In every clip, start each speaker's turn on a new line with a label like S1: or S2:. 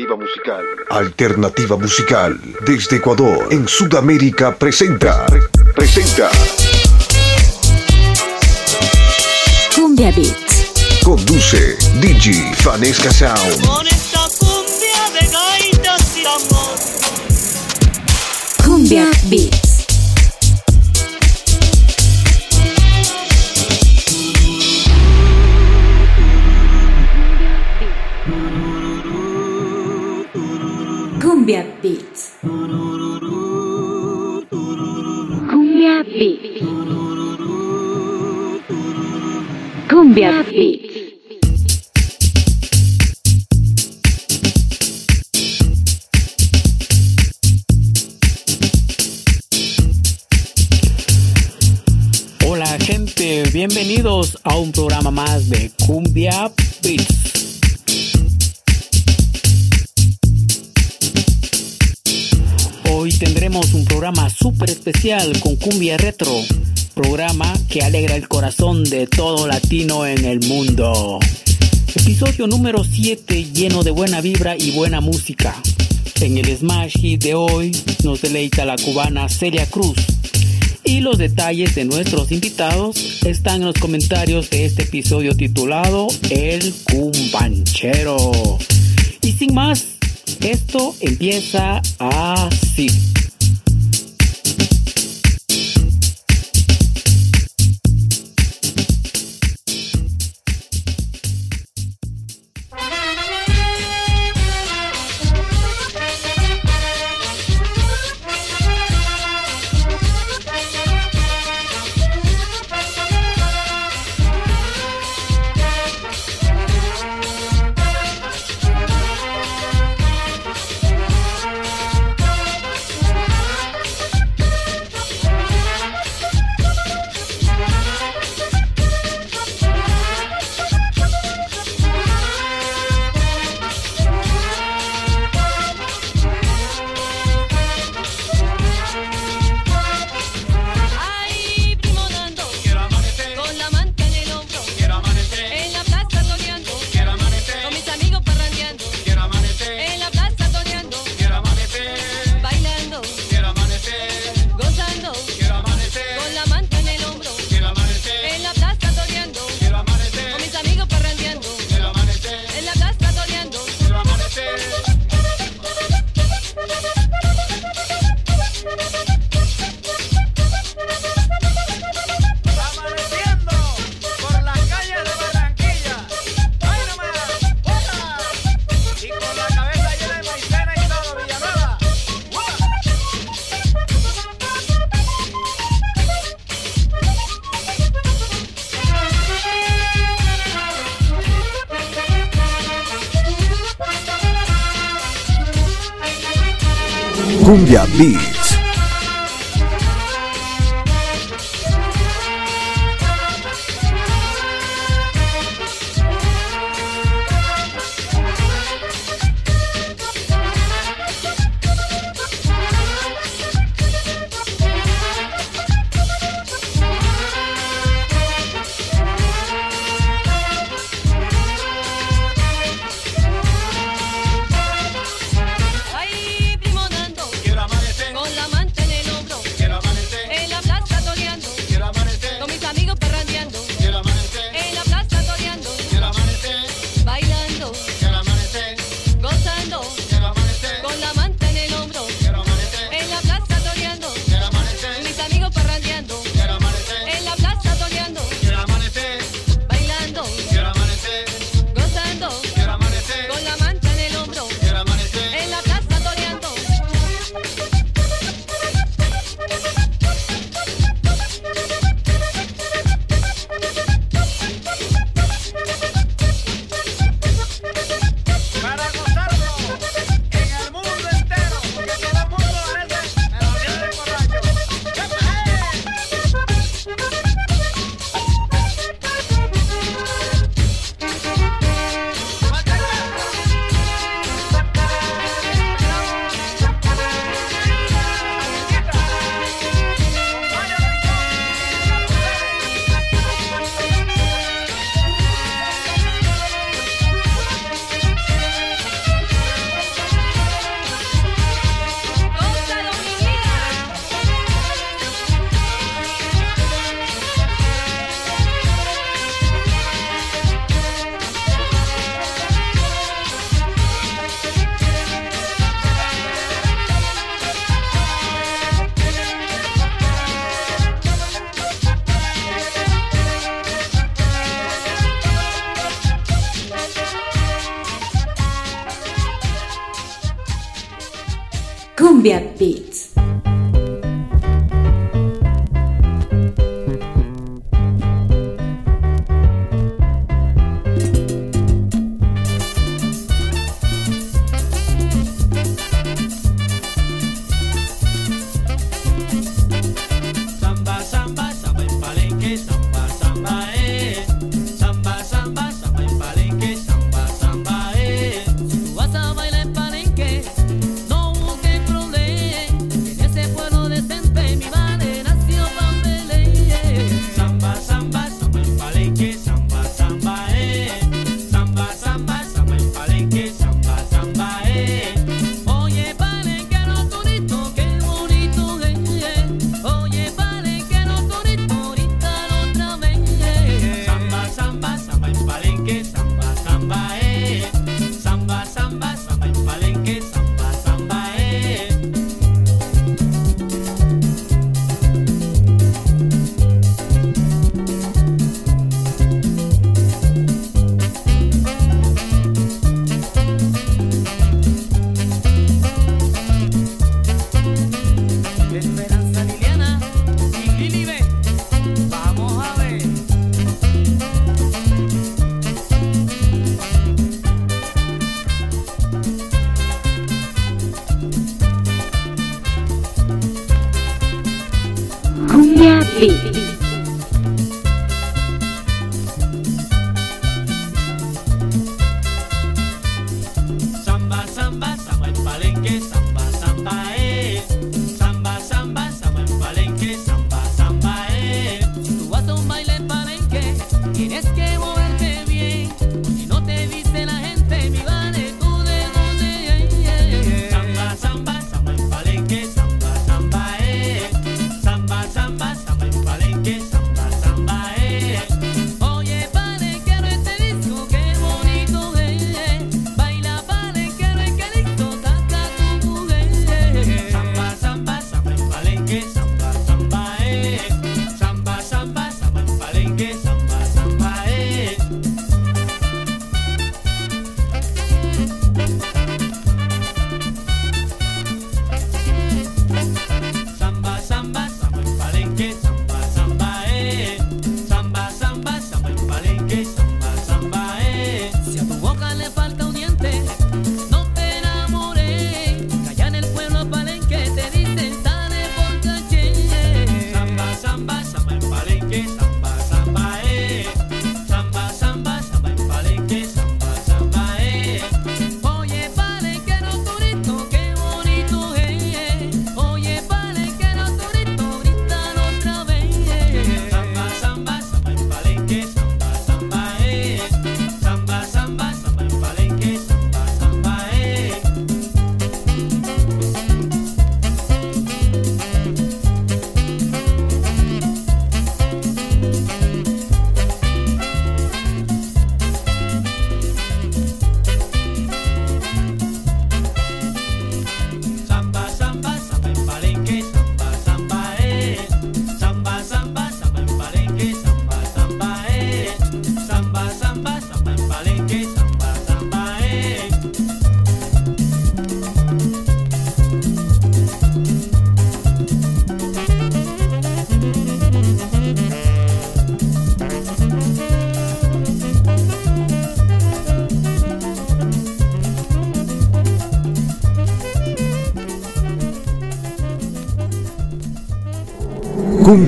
S1: Alternativa musical.
S2: Alternativa musical. Desde Ecuador, en Sudamérica, presenta. Presenta.
S3: Cumbia Beats.
S2: Conduce Digi Fanesca Sound.
S4: Con esta cumbia de gaitas y amor.
S3: Cumbia Beats.
S5: Hola gente, bienvenidos a un programa más de Cumbia Beats. Hoy tendremos un programa súper especial con Cumbia Retro, programa que alegra el corazón de todo latino en el mundo. Episodio número 7 lleno de buena vibra y buena música. En el Smash Hit de hoy nos deleita la cubana Celia Cruz. Y los detalles de nuestros invitados están en los comentarios de este episodio titulado El Cumbanchero. Y sin más, esto empieza así.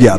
S2: Cumbia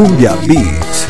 S6: Cumbia Beats.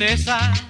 S6: Pensando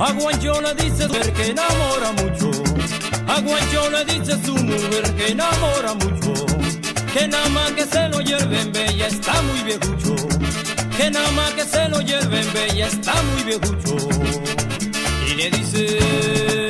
S7: Aguanchona dice que enamora mucho. Aguanchona dice su mujer que enamora mucho. Que nada más que se lo lleven bella está muy viejucho. Que nada más que se lo lleven bella está muy viejucho. Y le dice...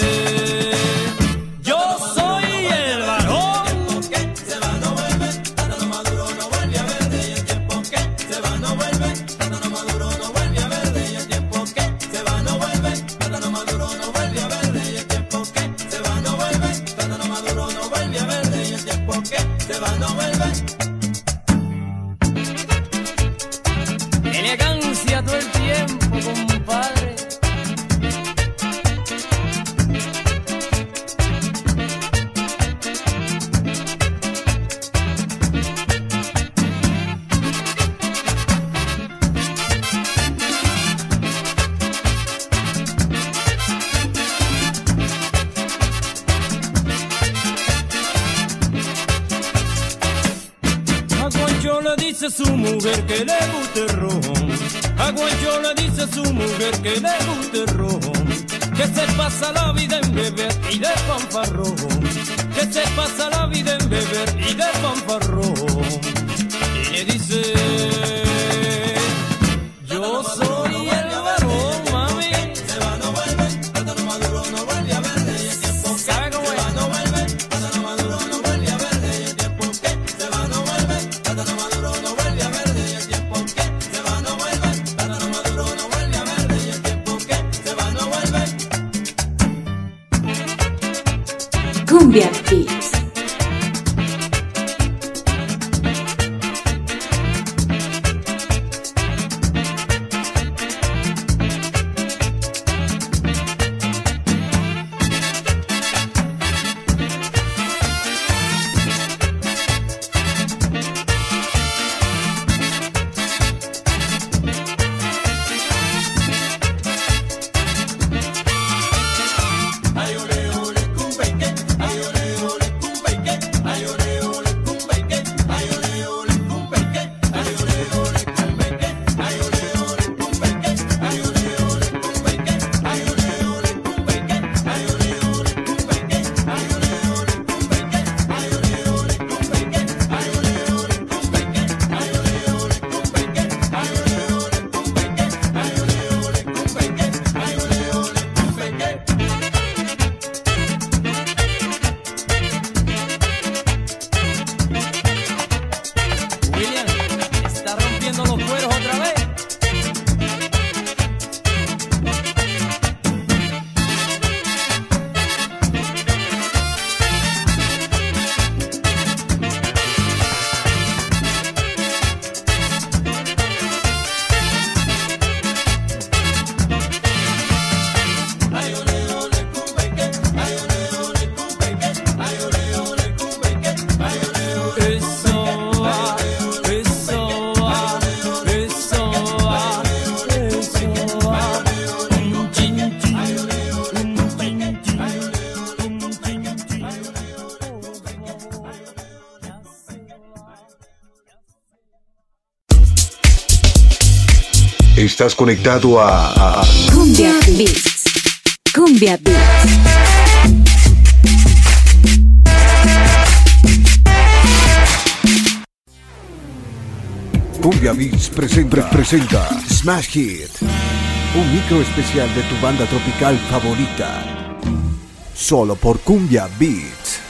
S2: estás conectado a,
S3: Cumbia Beats. Cumbia Beats.
S2: Cumbia Beats presenta, presenta Smash Hit, un micro especial de tu banda tropical favorita, solo por Cumbia Beats.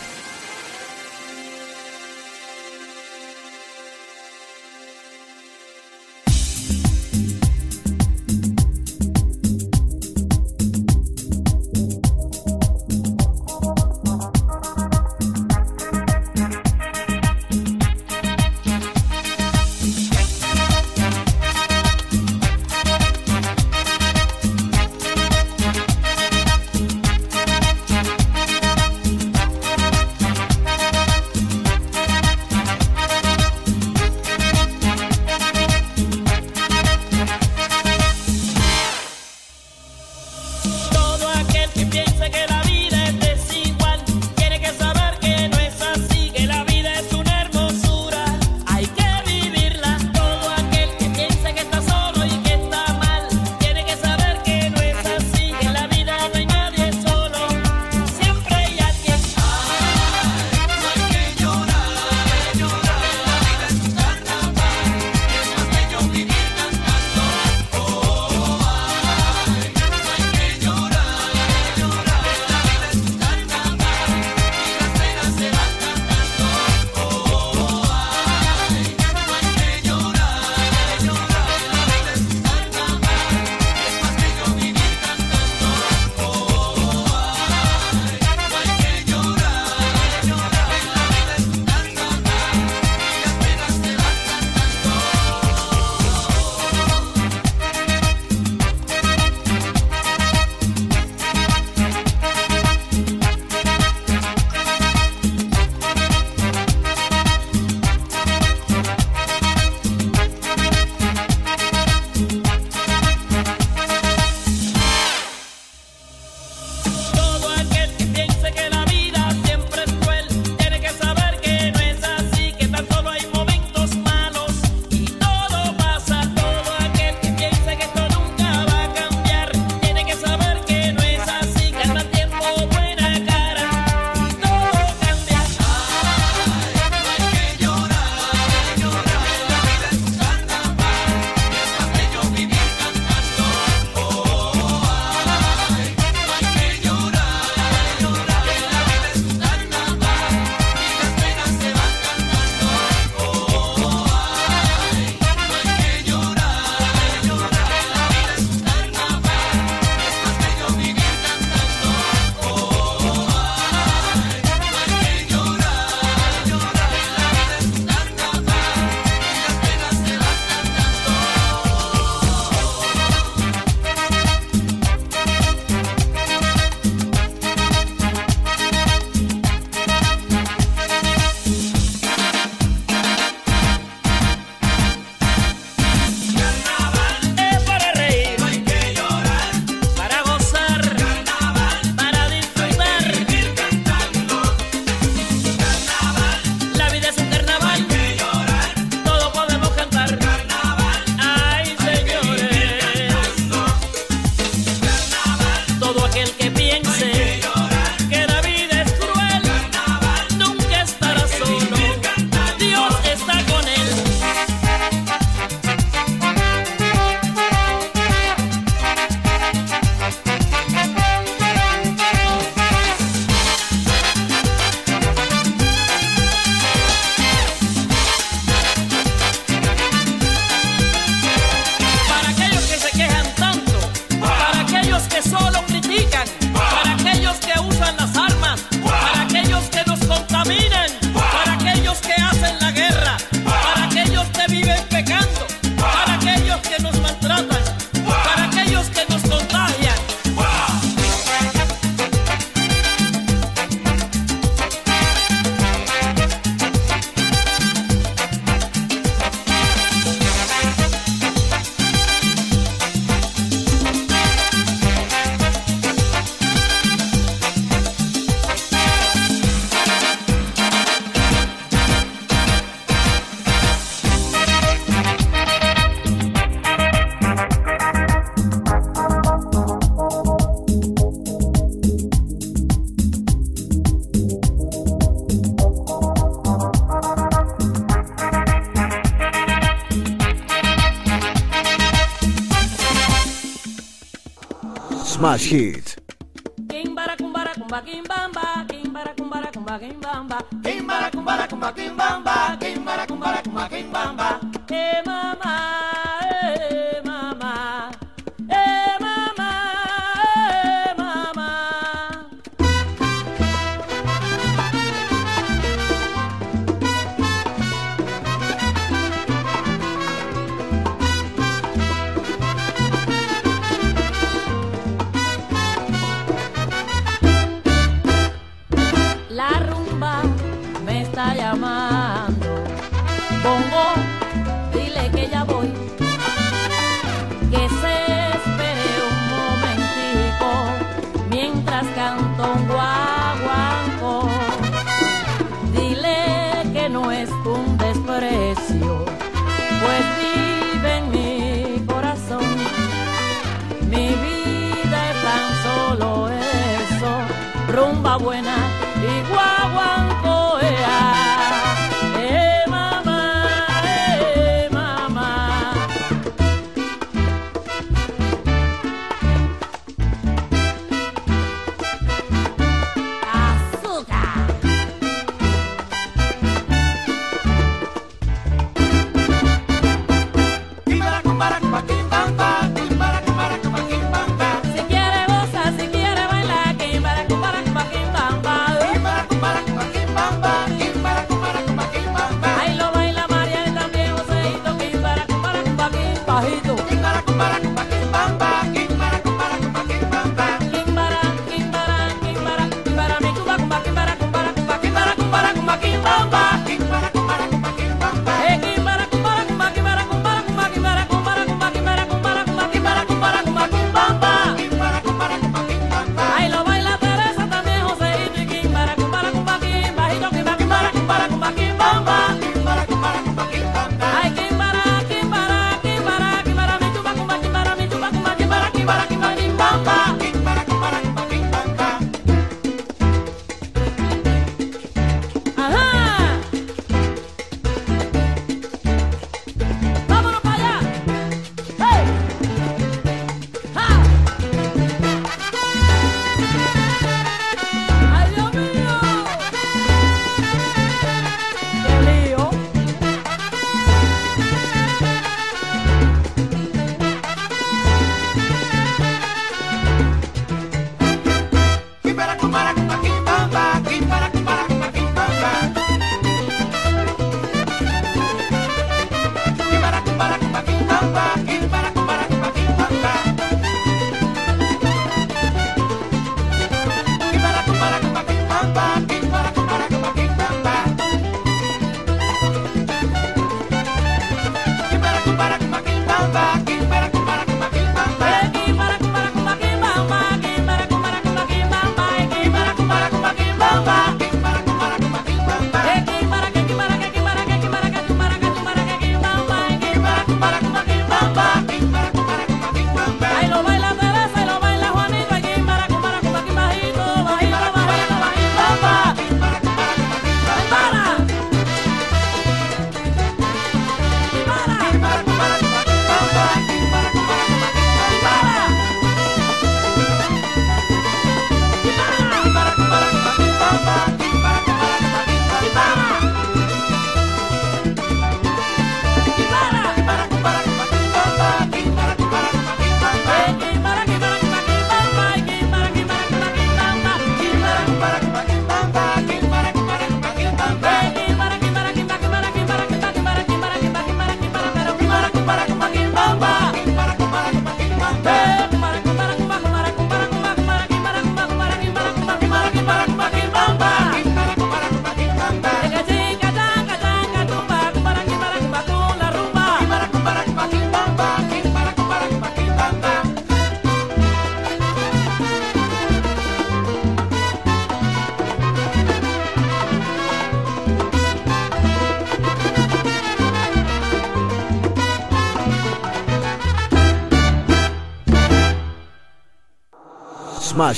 S8: Hit.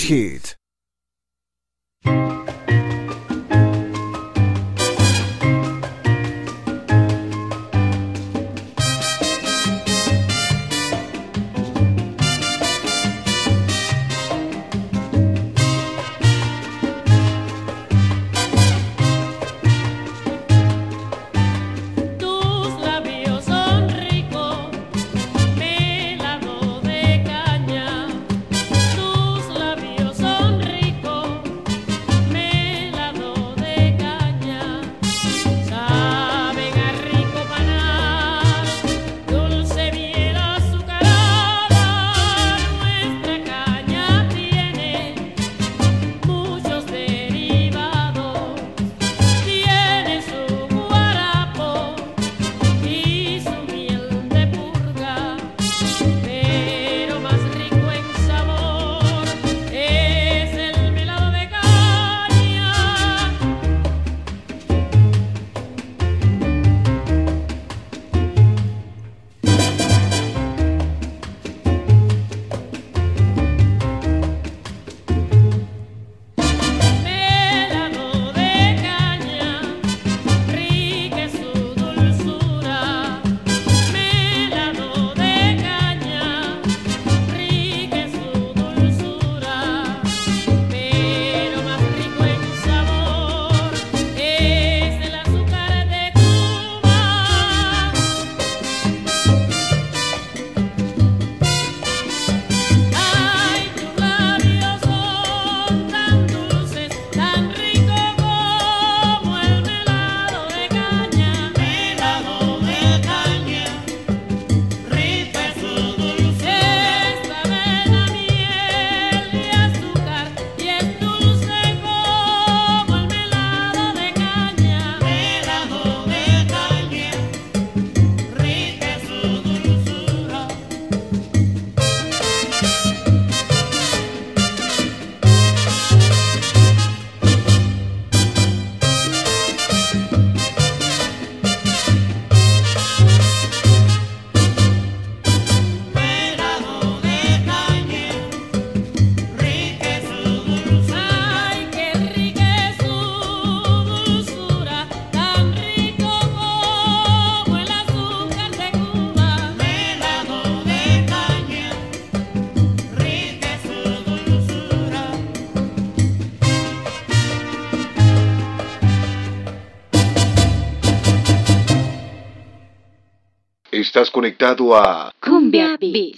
S8: Smash Estás conectado a
S6: Cumbia Beats.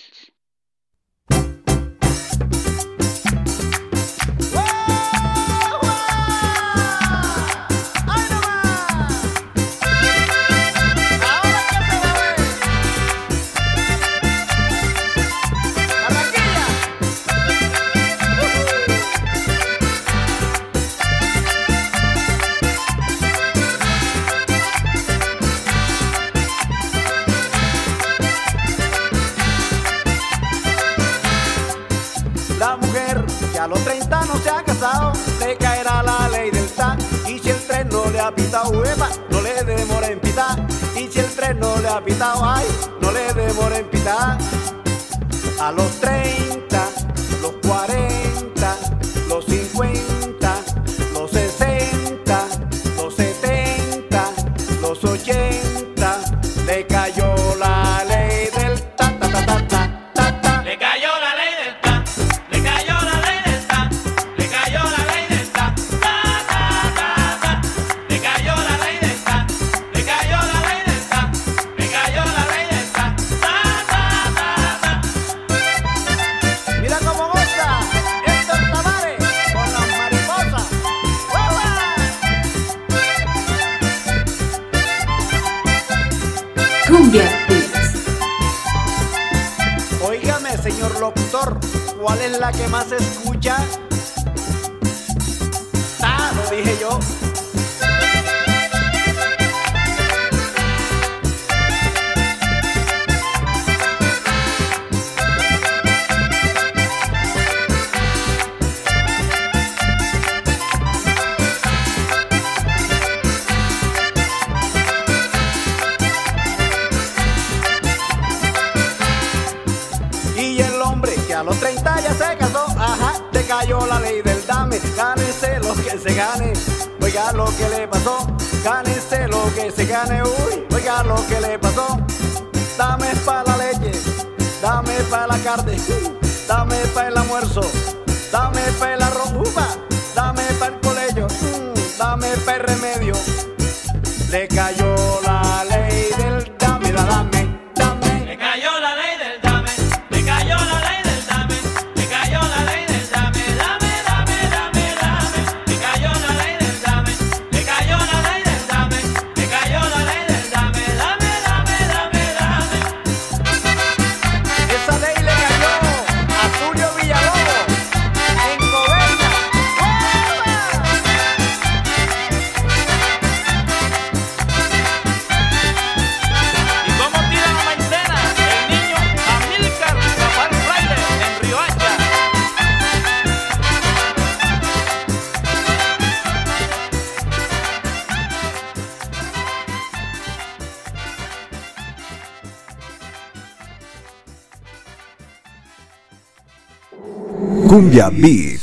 S6: Cumbia Beats.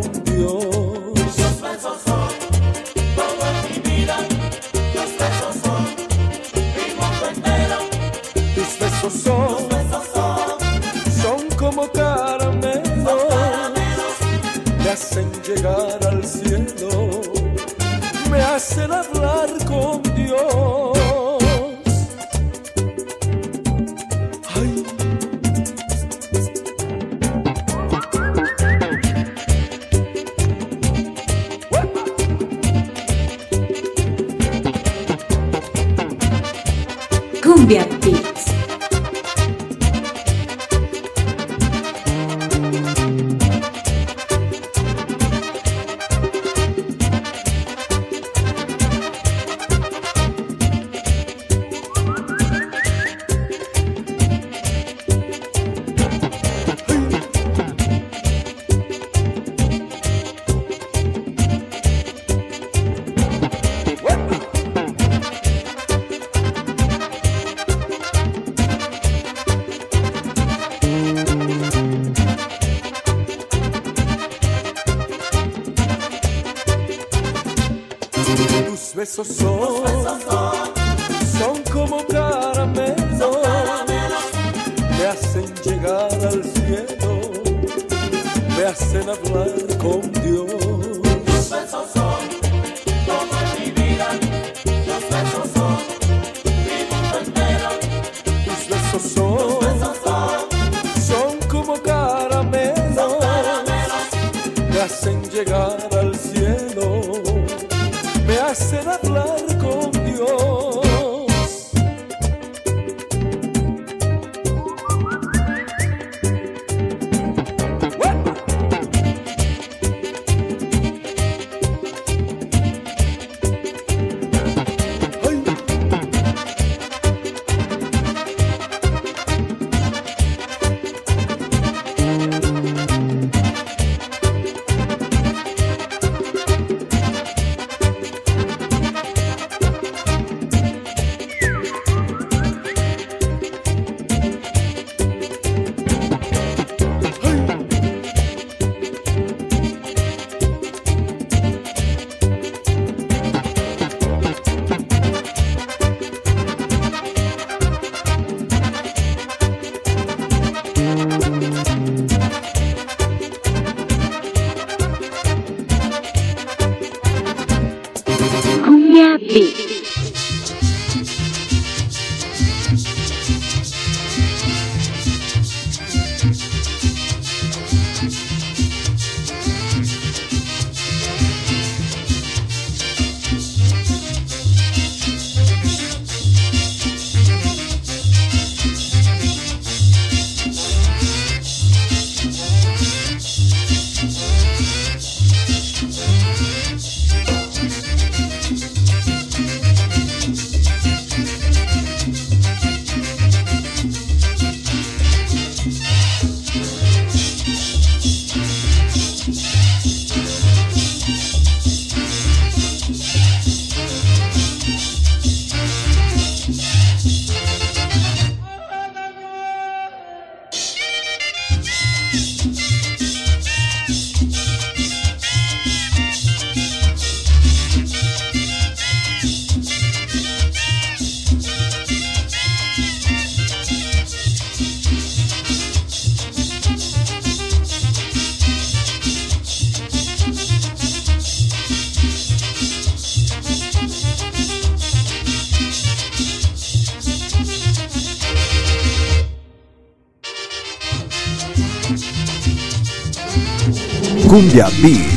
S9: Dios. Los besos son
S10: todo en mi vida, los besos son mi mundo entero.
S9: Tus besos son, son, como caramelos, me hacen llegar al cielo, me hacen hablar Yeah, Beat.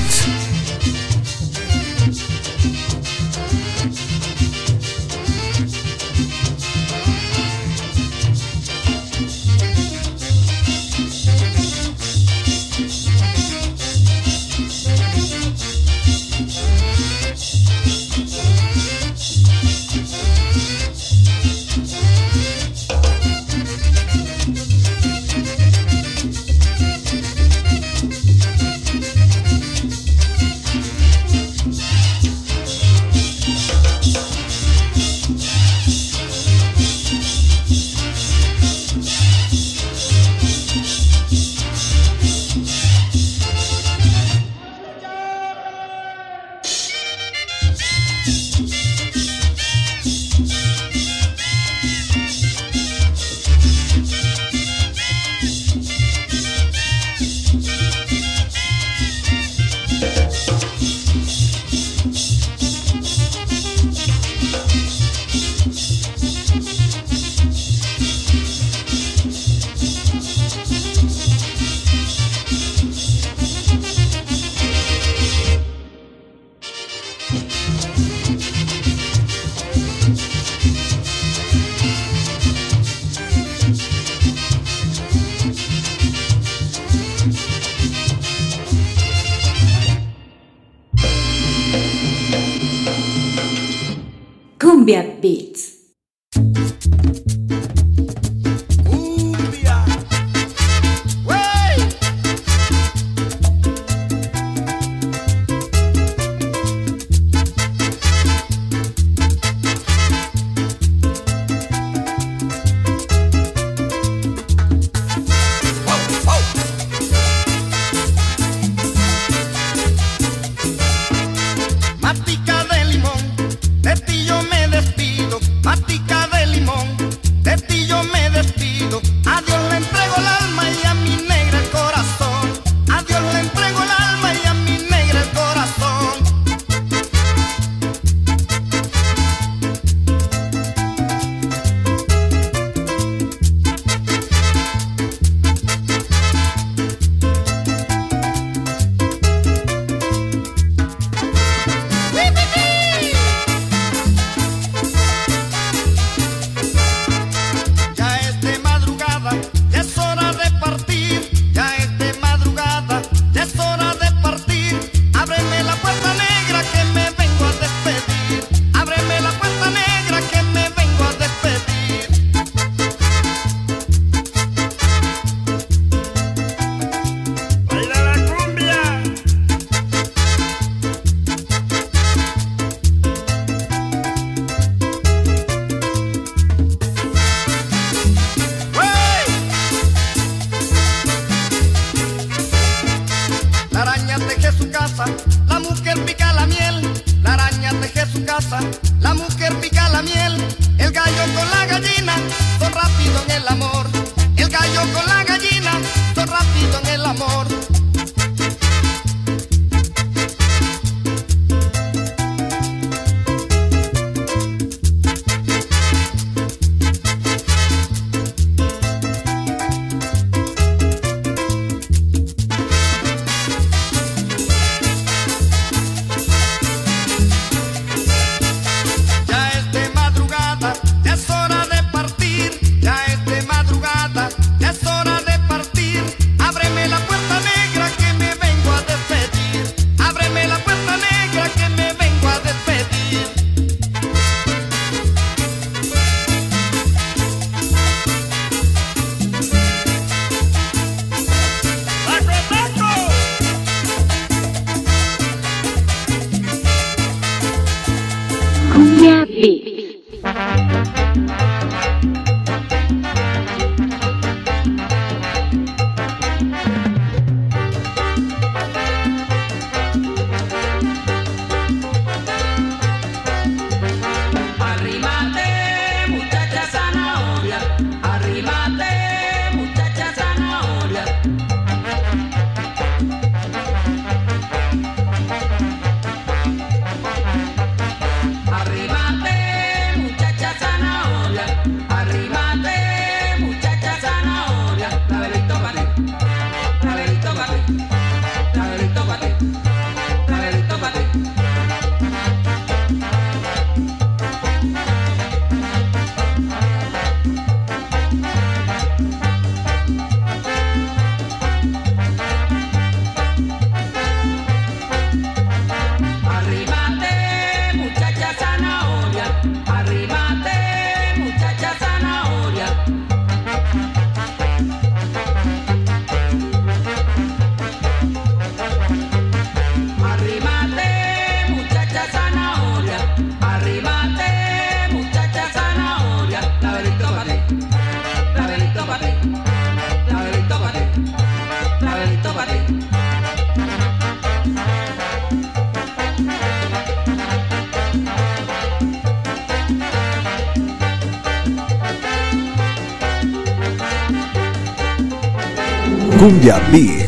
S6: Cumbia Beats.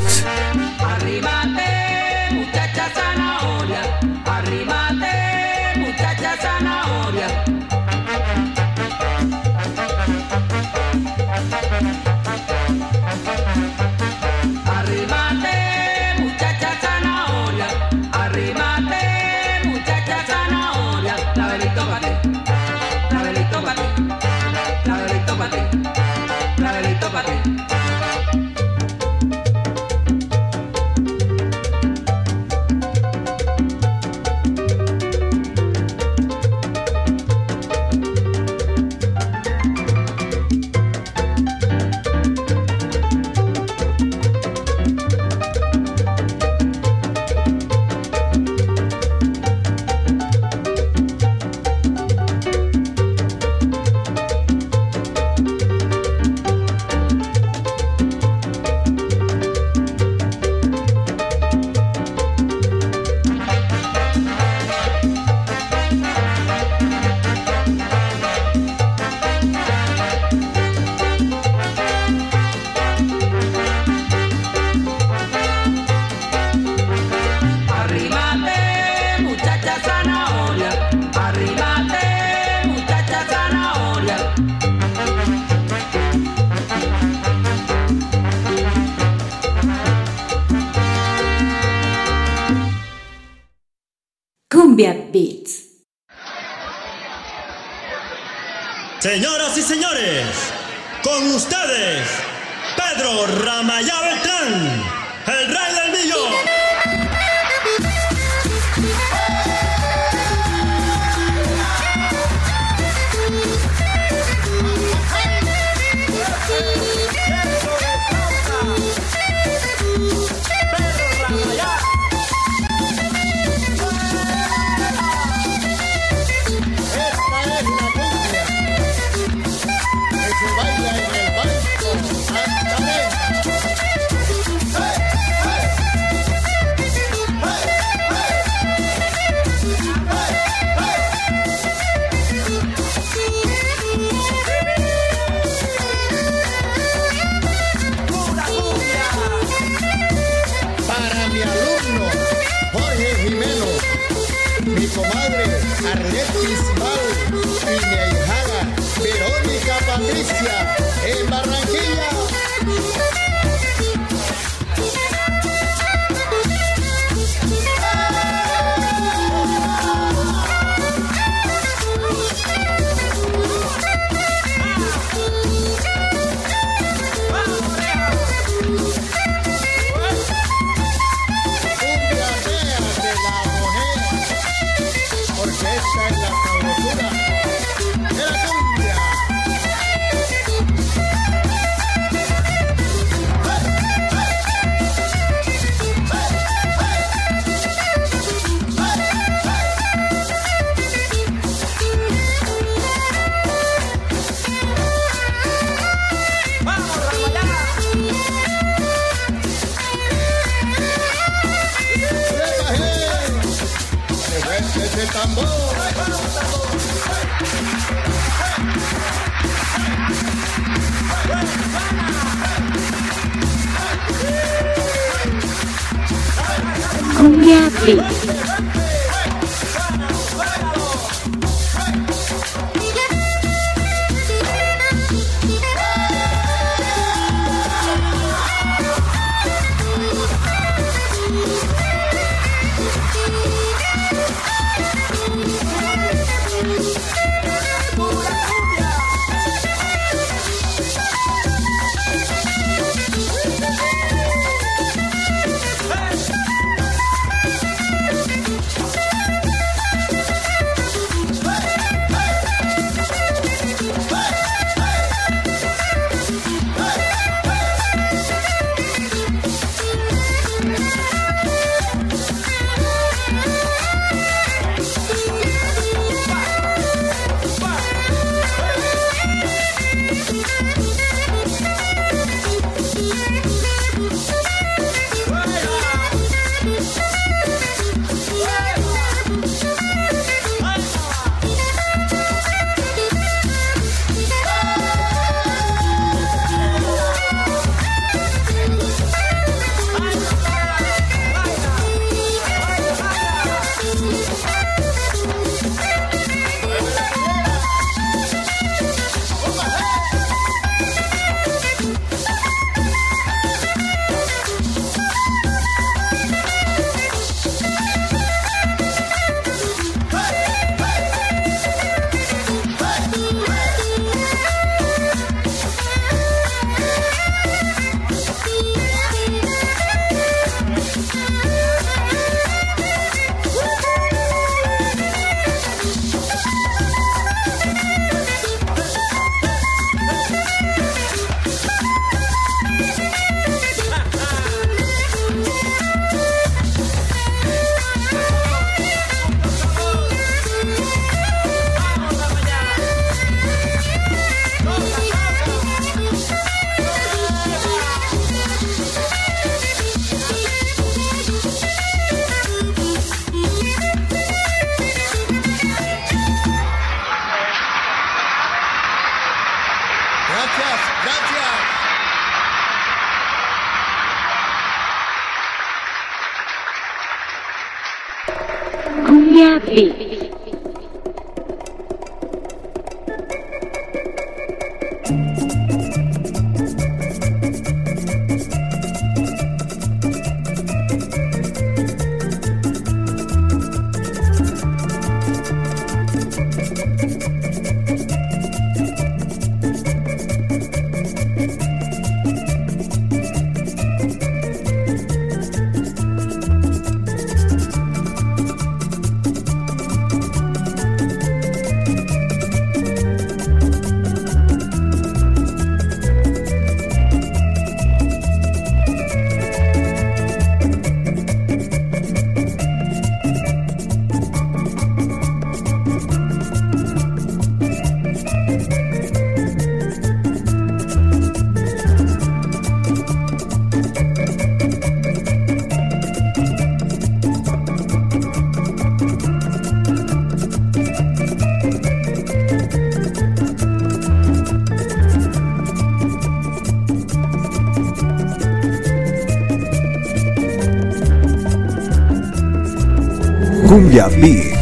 S6: Cumbia Beats.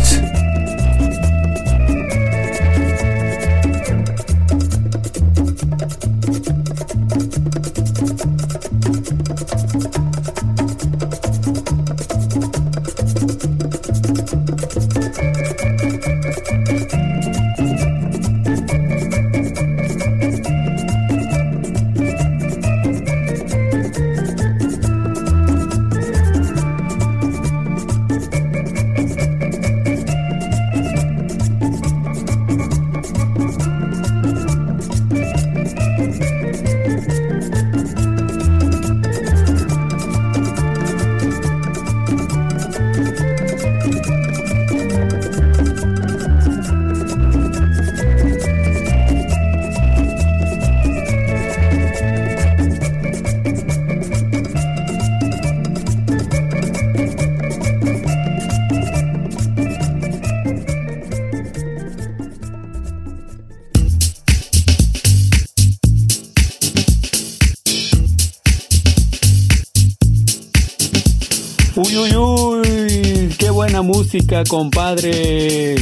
S5: Música, compadre.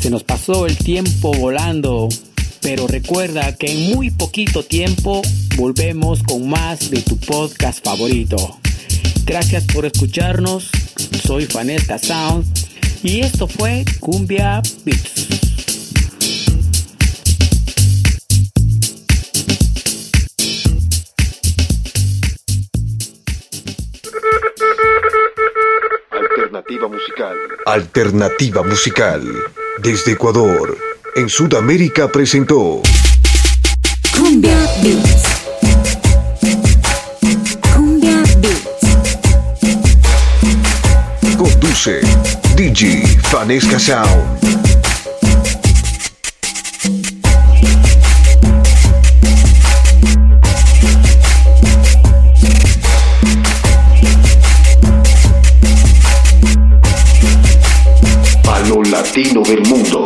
S5: Se nos pasó el tiempo volando, pero recuerda que en muy poquito tiempo volvemos con más de tu podcast favorito. Gracias por escucharnos, soy Fanesca Sound y esto fue Cumbia Beats.
S2: Alternativa musical. Desde Ecuador, en Sudamérica presentó
S3: Cumbia Beats. Cumbia Beats.
S2: Conduce DJ Fanesca Sound. Latino del Mundo.